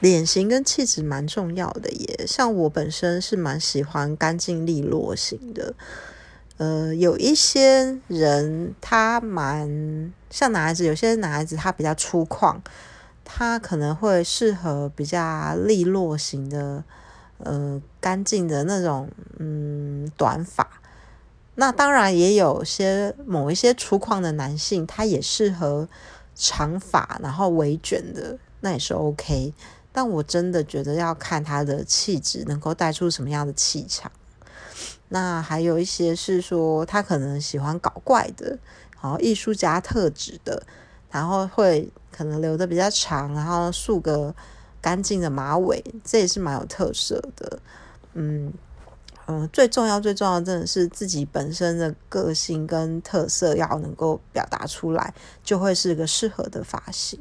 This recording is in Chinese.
脸型跟气质蛮重要的耶。像我本身是蛮喜欢干净利落型的。呃，有一些人他蛮像男孩子，有些男孩子他比较粗犷，他可能会适合比较利落型的，呃，干净的那种，嗯，短发。那当然也有些某一些粗犷的男性，他也适合长发，然后微卷的，那也是 OK。但我真的觉得要看他的气质能够带出什么样的气场。那还有一些是说他可能喜欢搞怪的，然后艺术家特质的，然后会可能留的比较长，然后梳个干净的马尾，这也是蛮有特色的。嗯嗯，最重要最重要真的是自己本身的个性跟特色要能够表达出来，就会是个适合的发型。